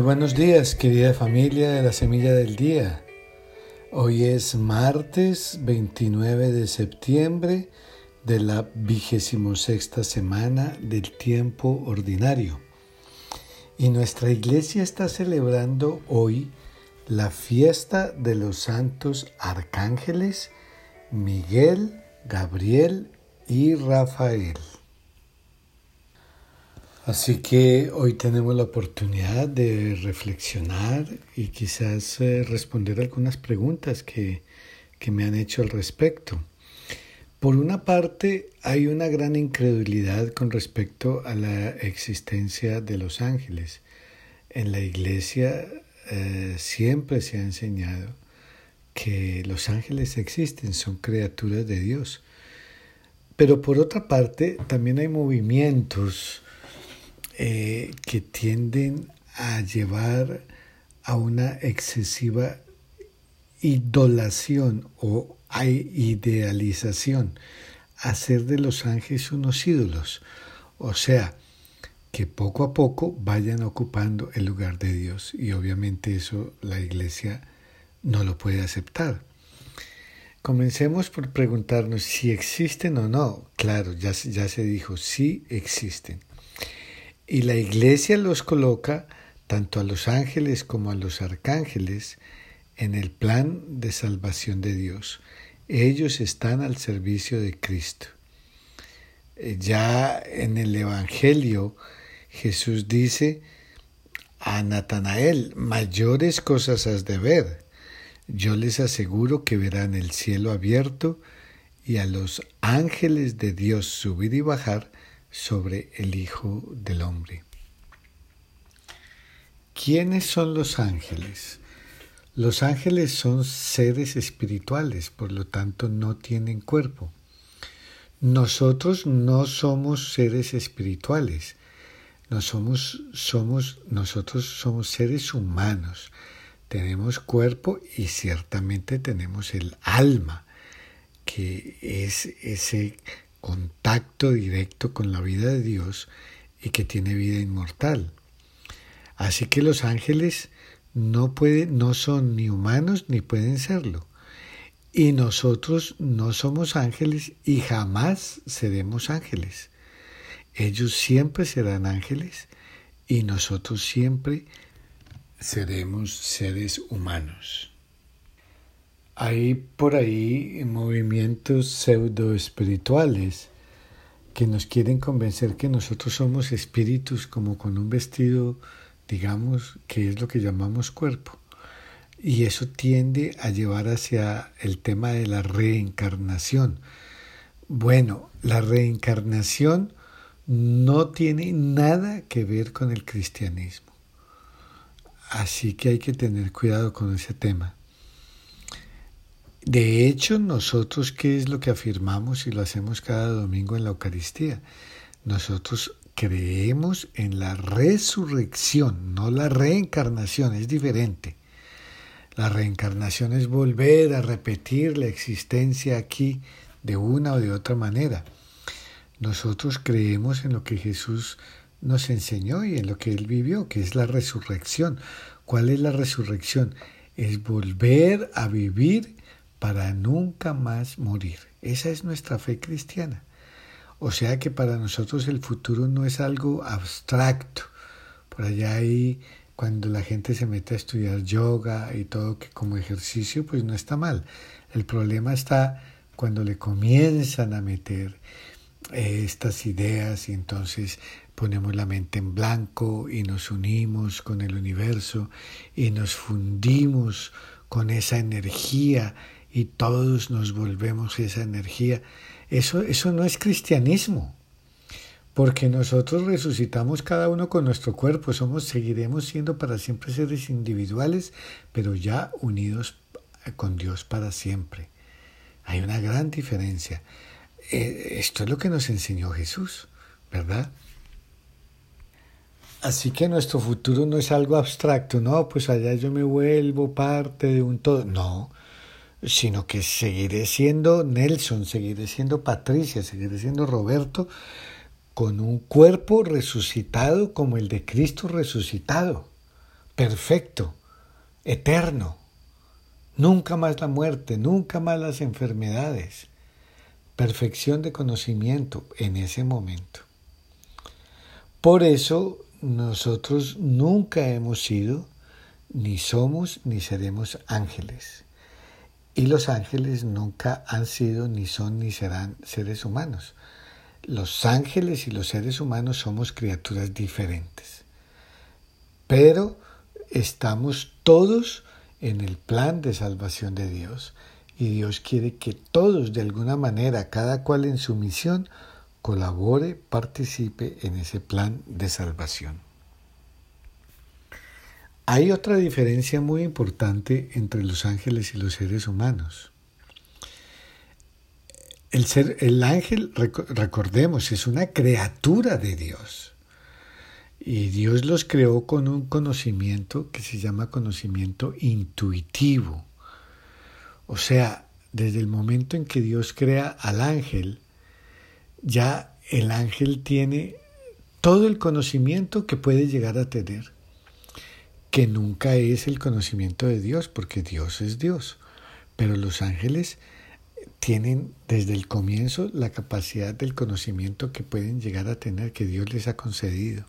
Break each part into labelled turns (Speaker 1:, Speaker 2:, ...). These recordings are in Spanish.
Speaker 1: Muy buenos días, querida familia de la Semilla del Día. Hoy es martes 29 de septiembre de la vigésimo sexta semana del tiempo ordinario. Y nuestra iglesia está celebrando hoy la fiesta de los santos arcángeles Miguel, Gabriel y Rafael. Así que hoy tenemos la oportunidad de reflexionar y quizás eh, responder algunas preguntas que, que me han hecho al respecto. Por una parte, hay una gran incredulidad con respecto a la existencia de los ángeles. En la iglesia eh, siempre se ha enseñado que los ángeles existen, son criaturas de Dios. Pero por otra parte, también hay movimientos eh, que tienden a llevar a una excesiva idolación o idealización, hacer de los ángeles unos ídolos, o sea, que poco a poco vayan ocupando el lugar de Dios y obviamente eso la iglesia no lo puede aceptar. Comencemos por preguntarnos si existen o no. Claro, ya, ya se dijo, sí existen. Y la iglesia los coloca, tanto a los ángeles como a los arcángeles, en el plan de salvación de Dios. Ellos están al servicio de Cristo. Eh, ya en el Evangelio Jesús dice a Natanael, mayores cosas has de ver. Yo les aseguro que verán el cielo abierto y a los ángeles de Dios subir y bajar sobre el Hijo del Hombre. ¿Quiénes son los ángeles? Los ángeles son seres espirituales, por lo tanto no tienen cuerpo. Nosotros no somos seres espirituales. Nosotros somos seres humanos. Tenemos cuerpo y ciertamente tenemos el alma, que es ese contacto directo con la vida de Dios y que tiene vida inmortal. Así que los ángeles no, pueden, no son ni humanos ni pueden serlo. Y nosotros no somos ángeles y jamás seremos ángeles. Ellos siempre serán ángeles y nosotros siempre seremos seres humanos. Hay por ahí movimientos pseudo espirituales que nos quieren convencer que nosotros somos espíritus como con un vestido, digamos, que es lo que llamamos cuerpo. Y eso tiende a llevar hacia el tema de la reencarnación. Bueno, la reencarnación no tiene nada que ver con el cristianismo. Así que hay que tener cuidado con ese tema. De hecho, nosotros, ¿qué es lo que afirmamos y lo hacemos cada domingo en la Eucaristía? Nosotros creemos en la resurrección, no la reencarnación, es diferente. La reencarnación es volver a repetir la existencia aquí de una o de otra manera. Nosotros creemos en lo que Jesús nos enseñó y en lo que Él vivió, que es la resurrección. ¿Cuál es la resurrección? Es volver a vivir para nunca más morir. Esa es nuestra fe cristiana. O sea que para nosotros el futuro no es algo abstracto. Por allá ahí, cuando la gente se mete a estudiar yoga y todo que como ejercicio, pues no está mal. El problema está cuando le comienzan a meter eh, estas ideas y entonces ponemos la mente en blanco y nos unimos con el universo y nos fundimos con esa energía y todos nos volvemos esa energía. Eso, eso no es cristianismo, porque nosotros resucitamos cada uno con nuestro cuerpo, somos, seguiremos siendo para siempre seres individuales, pero ya unidos con Dios para siempre. Hay una gran diferencia. Eh, esto es lo que nos enseñó Jesús, ¿verdad? Así que nuestro futuro no es algo abstracto, no, pues allá yo me vuelvo parte de un todo. No, sino que seguiré siendo Nelson, seguiré siendo Patricia, seguiré siendo Roberto, con un cuerpo resucitado como el de Cristo resucitado. perfecto, eterno. Nunca más la muerte, nunca más las enfermedades. Perfección de conocimiento en ese momento. Por eso nosotros nunca hemos sido, ni somos, ni seremos ángeles. Y los ángeles nunca han sido, ni son, ni serán seres humanos. Los ángeles y los seres humanos somos criaturas diferentes. Pero estamos todos en el plan de salvación de Dios. Y Dios quiere que todos, de alguna manera, cada cual en su misión, colabore, participe en ese plan de salvación. Hay otra diferencia muy importante entre los ángeles y los seres humanos. El, ser, el ángel, recordemos, es una criatura de Dios. Y Dios los creó con un conocimiento que se llama conocimiento intuitivo. O sea, desde el momento en que Dios crea al ángel, ya el ángel tiene todo el conocimiento que puede llegar a tener que nunca es el conocimiento de Dios, porque Dios es Dios. Pero los ángeles tienen desde el comienzo la capacidad del conocimiento que pueden llegar a tener, que Dios les ha concedido.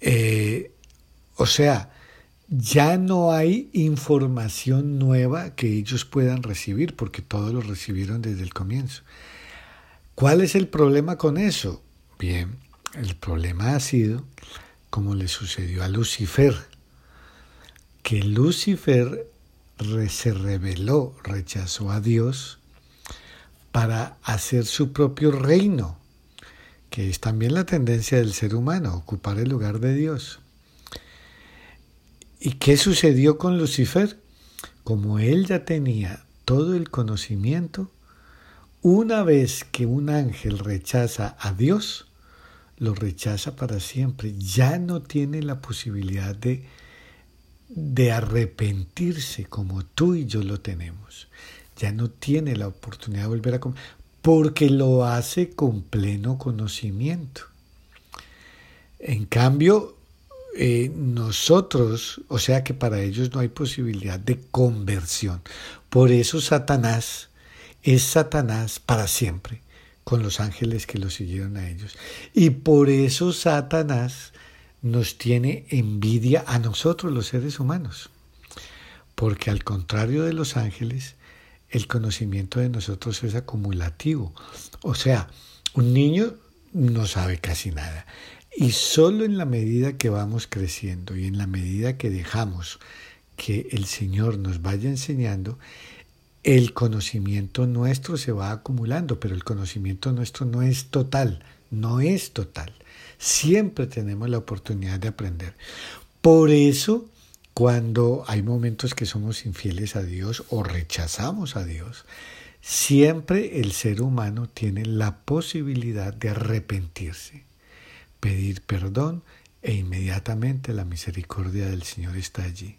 Speaker 1: Eh, o sea, ya no hay información nueva que ellos puedan recibir, porque todo lo recibieron desde el comienzo. ¿Cuál es el problema con eso? Bien, el problema ha sido como le sucedió a Lucifer, que Lucifer se rebeló, rechazó a Dios para hacer su propio reino, que es también la tendencia del ser humano, ocupar el lugar de Dios. ¿Y qué sucedió con Lucifer? Como él ya tenía todo el conocimiento, una vez que un ángel rechaza a Dios, lo rechaza para siempre. Ya no tiene la posibilidad de, de arrepentirse como tú y yo lo tenemos. Ya no tiene la oportunidad de volver a comer, porque lo hace con pleno conocimiento. En cambio, eh, nosotros, o sea que para ellos no hay posibilidad de conversión. Por eso Satanás es Satanás para siempre con los ángeles que lo siguieron a ellos. Y por eso Satanás nos tiene envidia a nosotros los seres humanos. Porque al contrario de los ángeles, el conocimiento de nosotros es acumulativo. O sea, un niño no sabe casi nada. Y solo en la medida que vamos creciendo y en la medida que dejamos que el Señor nos vaya enseñando, el conocimiento nuestro se va acumulando, pero el conocimiento nuestro no es total, no es total. Siempre tenemos la oportunidad de aprender. Por eso, cuando hay momentos que somos infieles a Dios o rechazamos a Dios, siempre el ser humano tiene la posibilidad de arrepentirse, pedir perdón e inmediatamente la misericordia del Señor está allí.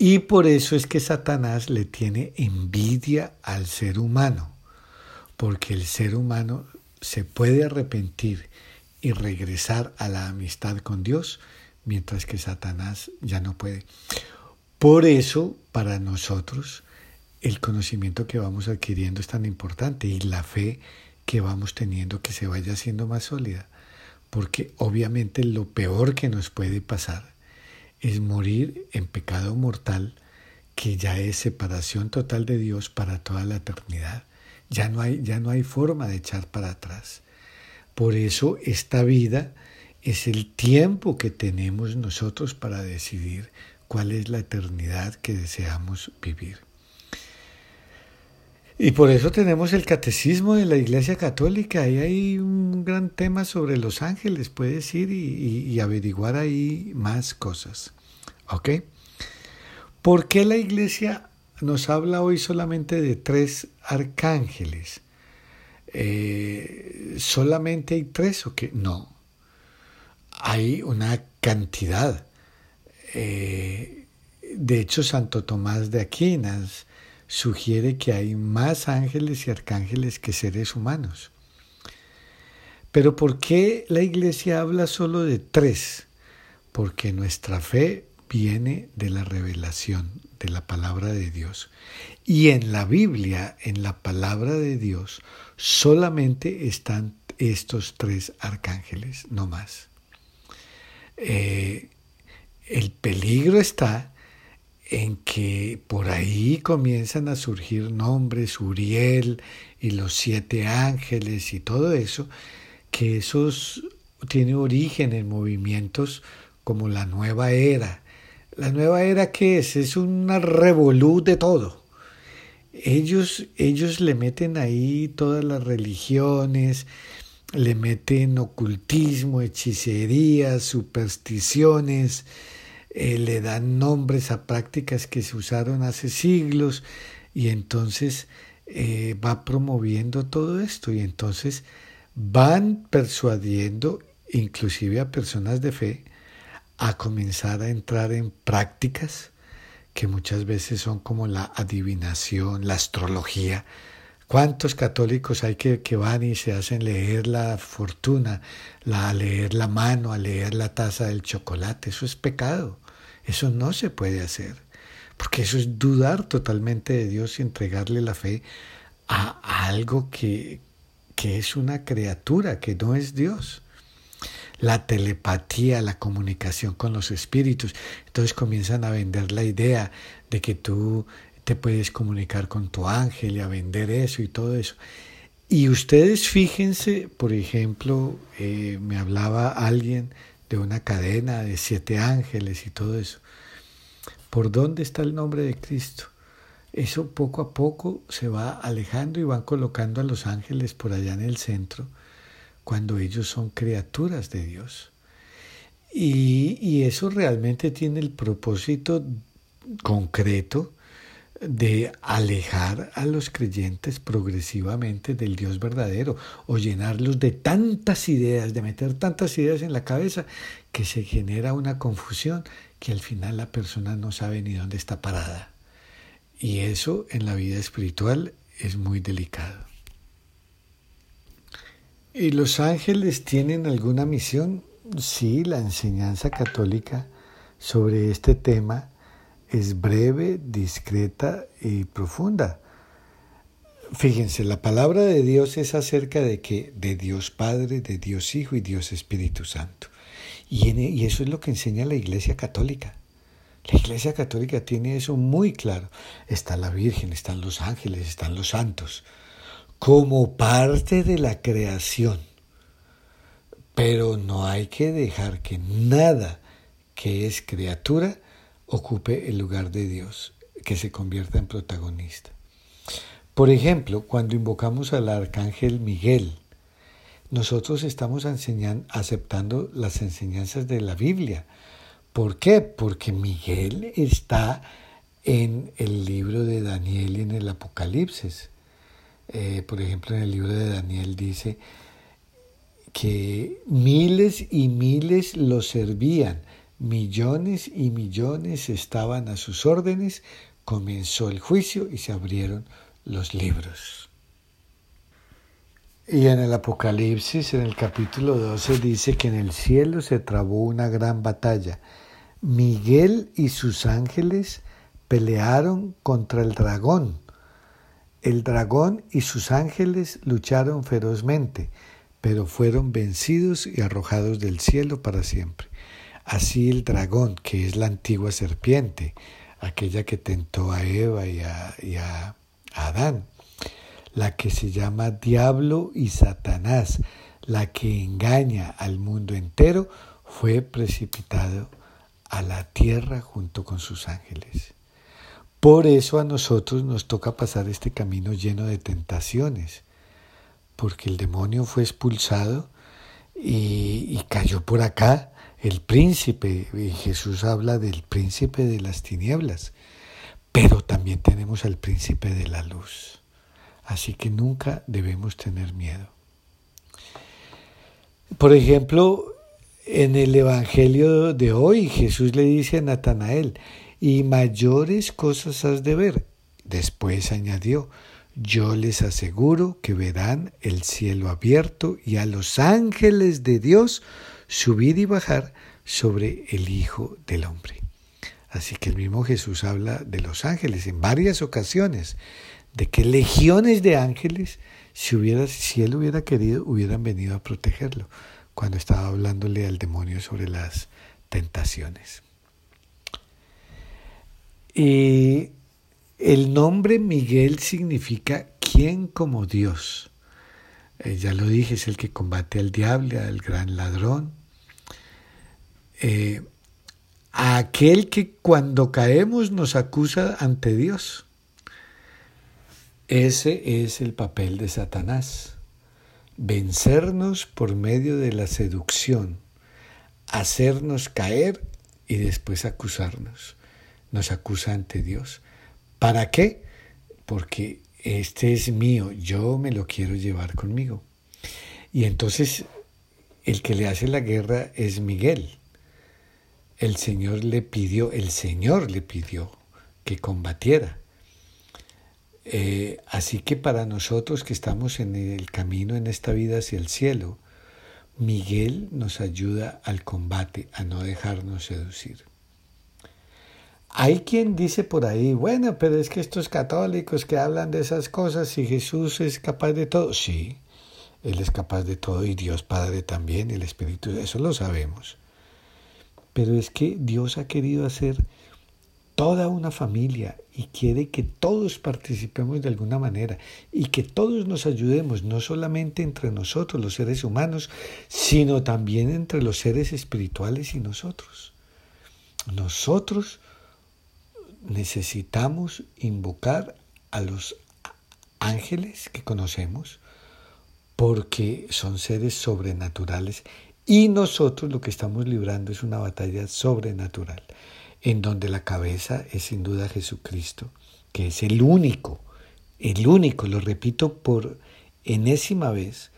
Speaker 1: Y por eso es que Satanás le tiene envidia al ser humano, porque el ser humano se puede arrepentir y regresar a la amistad con Dios, mientras que Satanás ya no puede. Por eso, para nosotros, el conocimiento que vamos adquiriendo es tan importante y la fe que vamos teniendo que se vaya haciendo más sólida, porque obviamente lo peor que nos puede pasar es morir en pecado mortal, que ya es separación total de Dios para toda la eternidad. Ya no hay, ya no hay forma de echar para atrás. Por eso esta vida es el tiempo que tenemos nosotros para decidir cuál es la eternidad que deseamos vivir. Y por eso tenemos el catecismo de la Iglesia Católica. Ahí hay un gran tema sobre los ángeles. Puedes ir y, averiguar ahí más cosas. ¿Ok? ¿Por qué la Iglesia nos habla hoy solamente de tres arcángeles? Eh, ¿Solamente hay tres o qué? No. Hay una cantidad. Eh, de hecho, Santo Tomás de Aquinas sugiere que hay más ángeles y arcángeles que seres humanos. Pero ¿por qué la iglesia habla solo de tres? porque nuestra fe viene de la revelación de la palabra de Dios. Y en la Biblia, en la palabra de Dios, solamente están estos tres arcángeles, no más. Eh, el peligro está en que por ahí comienzan a surgir nombres, Uriel y los siete ángeles y todo eso, que esos tiene origen en movimientos como la nueva era. La nueva era qué es? Es una revolú de todo. Ellos, ellos le meten ahí todas las religiones, le meten ocultismo, hechicerías, supersticiones, eh, le dan nombres a prácticas que se usaron hace siglos y entonces eh, va promoviendo todo esto y entonces van persuadiendo inclusive a personas de fe a comenzar a entrar en prácticas que muchas veces son como la adivinación, la astrología. ¿Cuántos católicos hay que, van y se hacen leer la fortuna, la, a leer la mano, a leer la taza del chocolate? Eso es pecado. Eso no se puede hacer. Porque eso es dudar totalmente de Dios y entregarle la fe a algo que, que es una criatura, que no es Dios la telepatía, la comunicación con los espíritus. Entonces comienzan a vender la idea de que tú te puedes comunicar con tu ángel y a vender eso y todo eso. Y ustedes fíjense, por ejemplo, eh, me hablaba alguien de una cadena de siete ángeles y todo eso. ¿Por dónde está el nombre de Cristo? Eso poco a poco se va alejando y van colocando a los ángeles por allá en el centro cuando ellos son criaturas de Dios. Y, eso realmente tiene el propósito concreto de alejar a los creyentes progresivamente del Dios verdadero o llenarlos de tantas ideas, de meter tantas ideas en la cabeza que se genera una confusión que al final la persona no sabe ni dónde está parada. Y eso en la vida espiritual es muy delicado. ¿Y los ángeles tienen alguna misión? Sí, la enseñanza católica sobre este tema es breve, discreta y profunda. Fíjense, la palabra de Dios es acerca de que de Dios Padre, de Dios Hijo y Dios Espíritu Santo. Y, e, y eso es lo que enseña la Iglesia Católica. La Iglesia Católica tiene eso muy claro. Está la Virgen, están los ángeles, están los santos como parte de la creación. Pero no hay que dejar que nada que es criatura ocupe el lugar de Dios, que se convierta en protagonista. Por ejemplo, cuando invocamos al arcángel Miguel, nosotros estamos aceptando las enseñanzas de la Biblia. ¿Por qué? Porque Miguel está en el libro de Daniel y en el Apocalipsis. Eh, por ejemplo, en el libro de Daniel dice que miles y miles lo servían, millones y millones estaban a sus órdenes, comenzó el juicio y se abrieron los libros. Y en el Apocalipsis, en el capítulo 12, dice que en el cielo se trabó una gran batalla. Miguel y sus ángeles pelearon contra el dragón el dragón y sus ángeles lucharon ferozmente, pero fueron vencidos y arrojados del cielo para siempre. Así el dragón, que es la antigua serpiente, aquella que tentó a Eva y a, Adán, la que se llama Diablo y Satanás, la que engaña al mundo entero, fue precipitado a la tierra junto con sus ángeles. Por eso a nosotros nos toca pasar este camino lleno de tentaciones, porque el demonio fue expulsado y, cayó por acá el príncipe, y Jesús habla del príncipe de las tinieblas, pero también tenemos al príncipe de la luz. Así que nunca debemos tener miedo. Por ejemplo, en el Evangelio de hoy Jesús le dice a Natanael, y mayores cosas has de ver. Después añadió, yo les aseguro que verán el cielo abierto y a los ángeles de Dios subir y bajar sobre el Hijo del Hombre. Así que el mismo Jesús habla de los ángeles en varias ocasiones, de que legiones de ángeles, si, él hubiera querido, hubieran venido a protegerlo, cuando estaba hablándole al demonio sobre las tentaciones. Y el nombre Miguel significa quien como Dios. Eh, ya lo dije, es el que combate al diablo, al gran ladrón. Eh, aquel que cuando caemos nos acusa ante Dios. Ese es el papel de Satanás. Vencernos por medio de la seducción, hacernos caer y después acusarnos. Nos acusa ante Dios. ¿Para qué? Porque este es mío, yo me lo quiero llevar conmigo. Y entonces el que le hace la guerra es Miguel. El Señor le pidió, el Señor le pidió que combatiera. Eh, así que para nosotros que estamos en el camino en esta vida hacia el cielo, Miguel nos ayuda al combate, a no dejarnos seducir. Hay quien dice por ahí, bueno, pero es que estos católicos que hablan de esas cosas, si Jesús es capaz de todo, sí, Él es capaz de todo y Dios Padre también, el Espíritu, eso lo sabemos. Pero es que Dios ha querido hacer toda una familia y quiere que todos participemos de alguna manera y que todos nos ayudemos, no solamente entre nosotros los seres humanos, sino también entre los seres espirituales y nosotros. Nosotros necesitamos invocar a los ángeles que conocemos porque son seres sobrenaturales y nosotros lo que estamos librando es una batalla sobrenatural en donde la cabeza es sin duda Jesucristo, que es el único, el único, lo repito por enésima vez,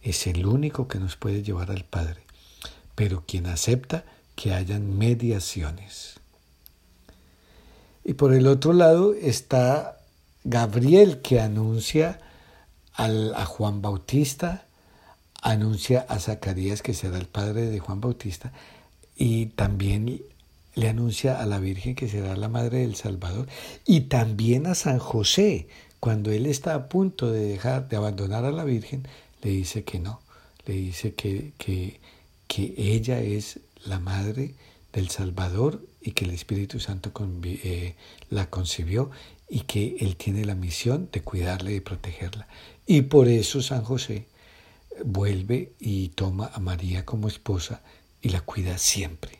Speaker 1: es el único que nos puede llevar al Padre, pero quien acepta que hayan mediaciones. Y por el otro lado está Gabriel que anuncia a Juan Bautista, anuncia a Zacarías que será el padre de Juan Bautista y también le anuncia a la Virgen que será la madre del Salvador y también a San José cuando él está a punto de dejar de abandonar a la Virgen le dice que no, le dice que, que, que ella es la madre del Salvador y que el Espíritu Santo eh, la concibió y que Él tiene la misión de cuidarla y protegerla. Y por eso San José vuelve y toma a María como esposa y la cuida siempre.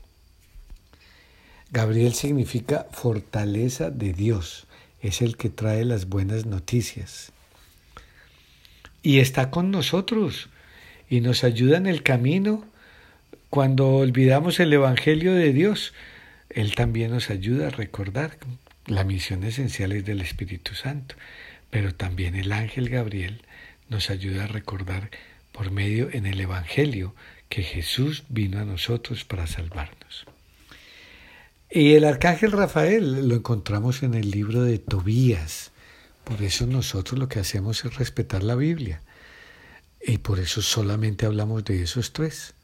Speaker 1: Gabriel significa fortaleza de Dios, es el que trae las buenas noticias. Y está con nosotros y nos ayuda en el camino cuando olvidamos el Evangelio de Dios, Él también nos ayuda a recordar la misión esencial es del Espíritu Santo, pero también el ángel Gabriel nos ayuda a recordar por medio en el Evangelio que Jesús vino a nosotros para salvarnos. Y el arcángel Rafael lo encontramos en el libro de Tobías. Por eso nosotros lo que hacemos es respetar la Biblia. Y por eso solamente hablamos de esos tres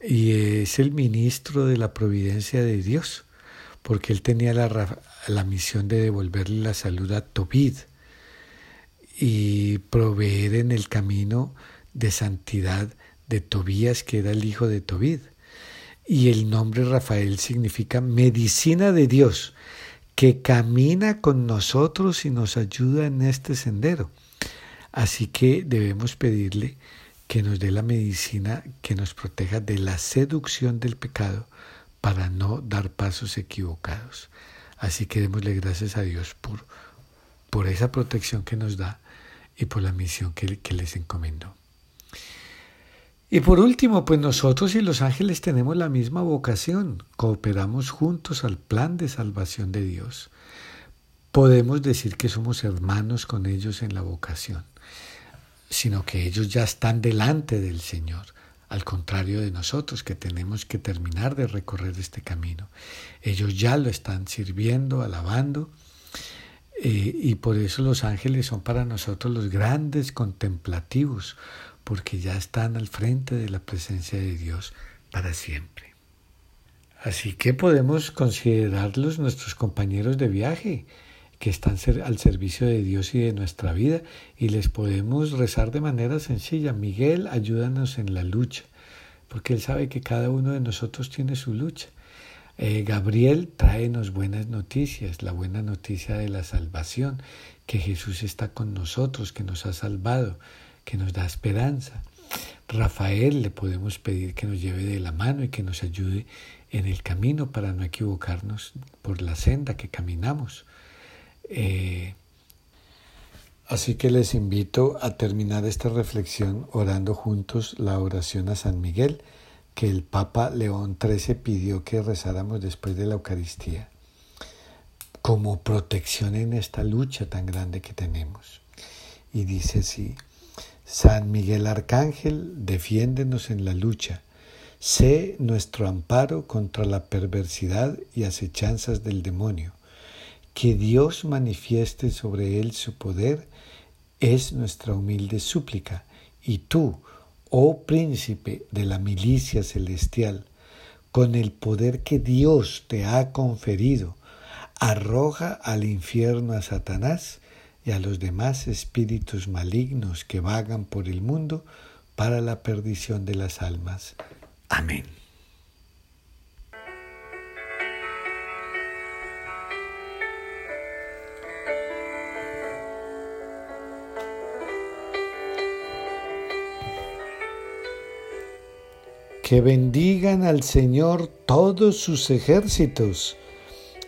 Speaker 1: y es el ministro de la providencia de Dios, porque él tenía la, la misión de devolverle la salud a Tobid y proveer en el camino de santidad de Tobías, que era el hijo de Tobid. Y el nombre Rafael significa medicina de Dios, que camina con nosotros y nos ayuda en este sendero. Así que debemos pedirle que nos dé la medicina que nos proteja de la seducción del pecado para no dar pasos equivocados. Así que démosle gracias a Dios por, por esa protección que nos da y por la misión que, que les encomendó. Y por último, pues nosotros y los ángeles tenemos la misma vocación, cooperamos juntos al plan de salvación de Dios. Podemos decir que somos hermanos con ellos en la vocación sino que ellos ya están delante del Señor, al contrario de nosotros que tenemos que terminar de recorrer este camino. Ellos ya lo están sirviendo, alabando, eh, y por eso los ángeles son para nosotros los grandes contemplativos, porque ya están al frente de la presencia de Dios para siempre. Así que podemos considerarlos nuestros compañeros de viaje que están al servicio de Dios y de nuestra vida y les podemos rezar de manera sencilla. Miguel, ayúdanos en la lucha, porque Él sabe que cada uno de nosotros tiene su lucha. Eh, Gabriel, tráenos buenas noticias, la buena noticia de la salvación, que Jesús está con nosotros, que nos ha salvado, que nos da esperanza. Rafael le podemos pedir que nos lleve de la mano y que nos ayude en el camino para no equivocarnos por la senda que caminamos. Eh, así que les invito a terminar esta reflexión orando juntos la oración a San Miguel que el Papa León XIII pidió que rezáramos después de la Eucaristía como protección en esta lucha tan grande que tenemos. Y dice así, San Miguel Arcángel, defiéndenos en la lucha, sé nuestro amparo contra la perversidad y acechanzas del demonio. Que Dios manifieste sobre él su poder es nuestra humilde súplica, y tú, oh príncipe de la milicia celestial, con el poder que Dios te ha conferido, arroja al infierno a Satanás y a los demás espíritus malignos que vagan por el mundo para la perdición de las almas. Amén. Que bendigan al Señor todos sus ejércitos,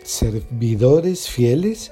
Speaker 1: servidores fieles,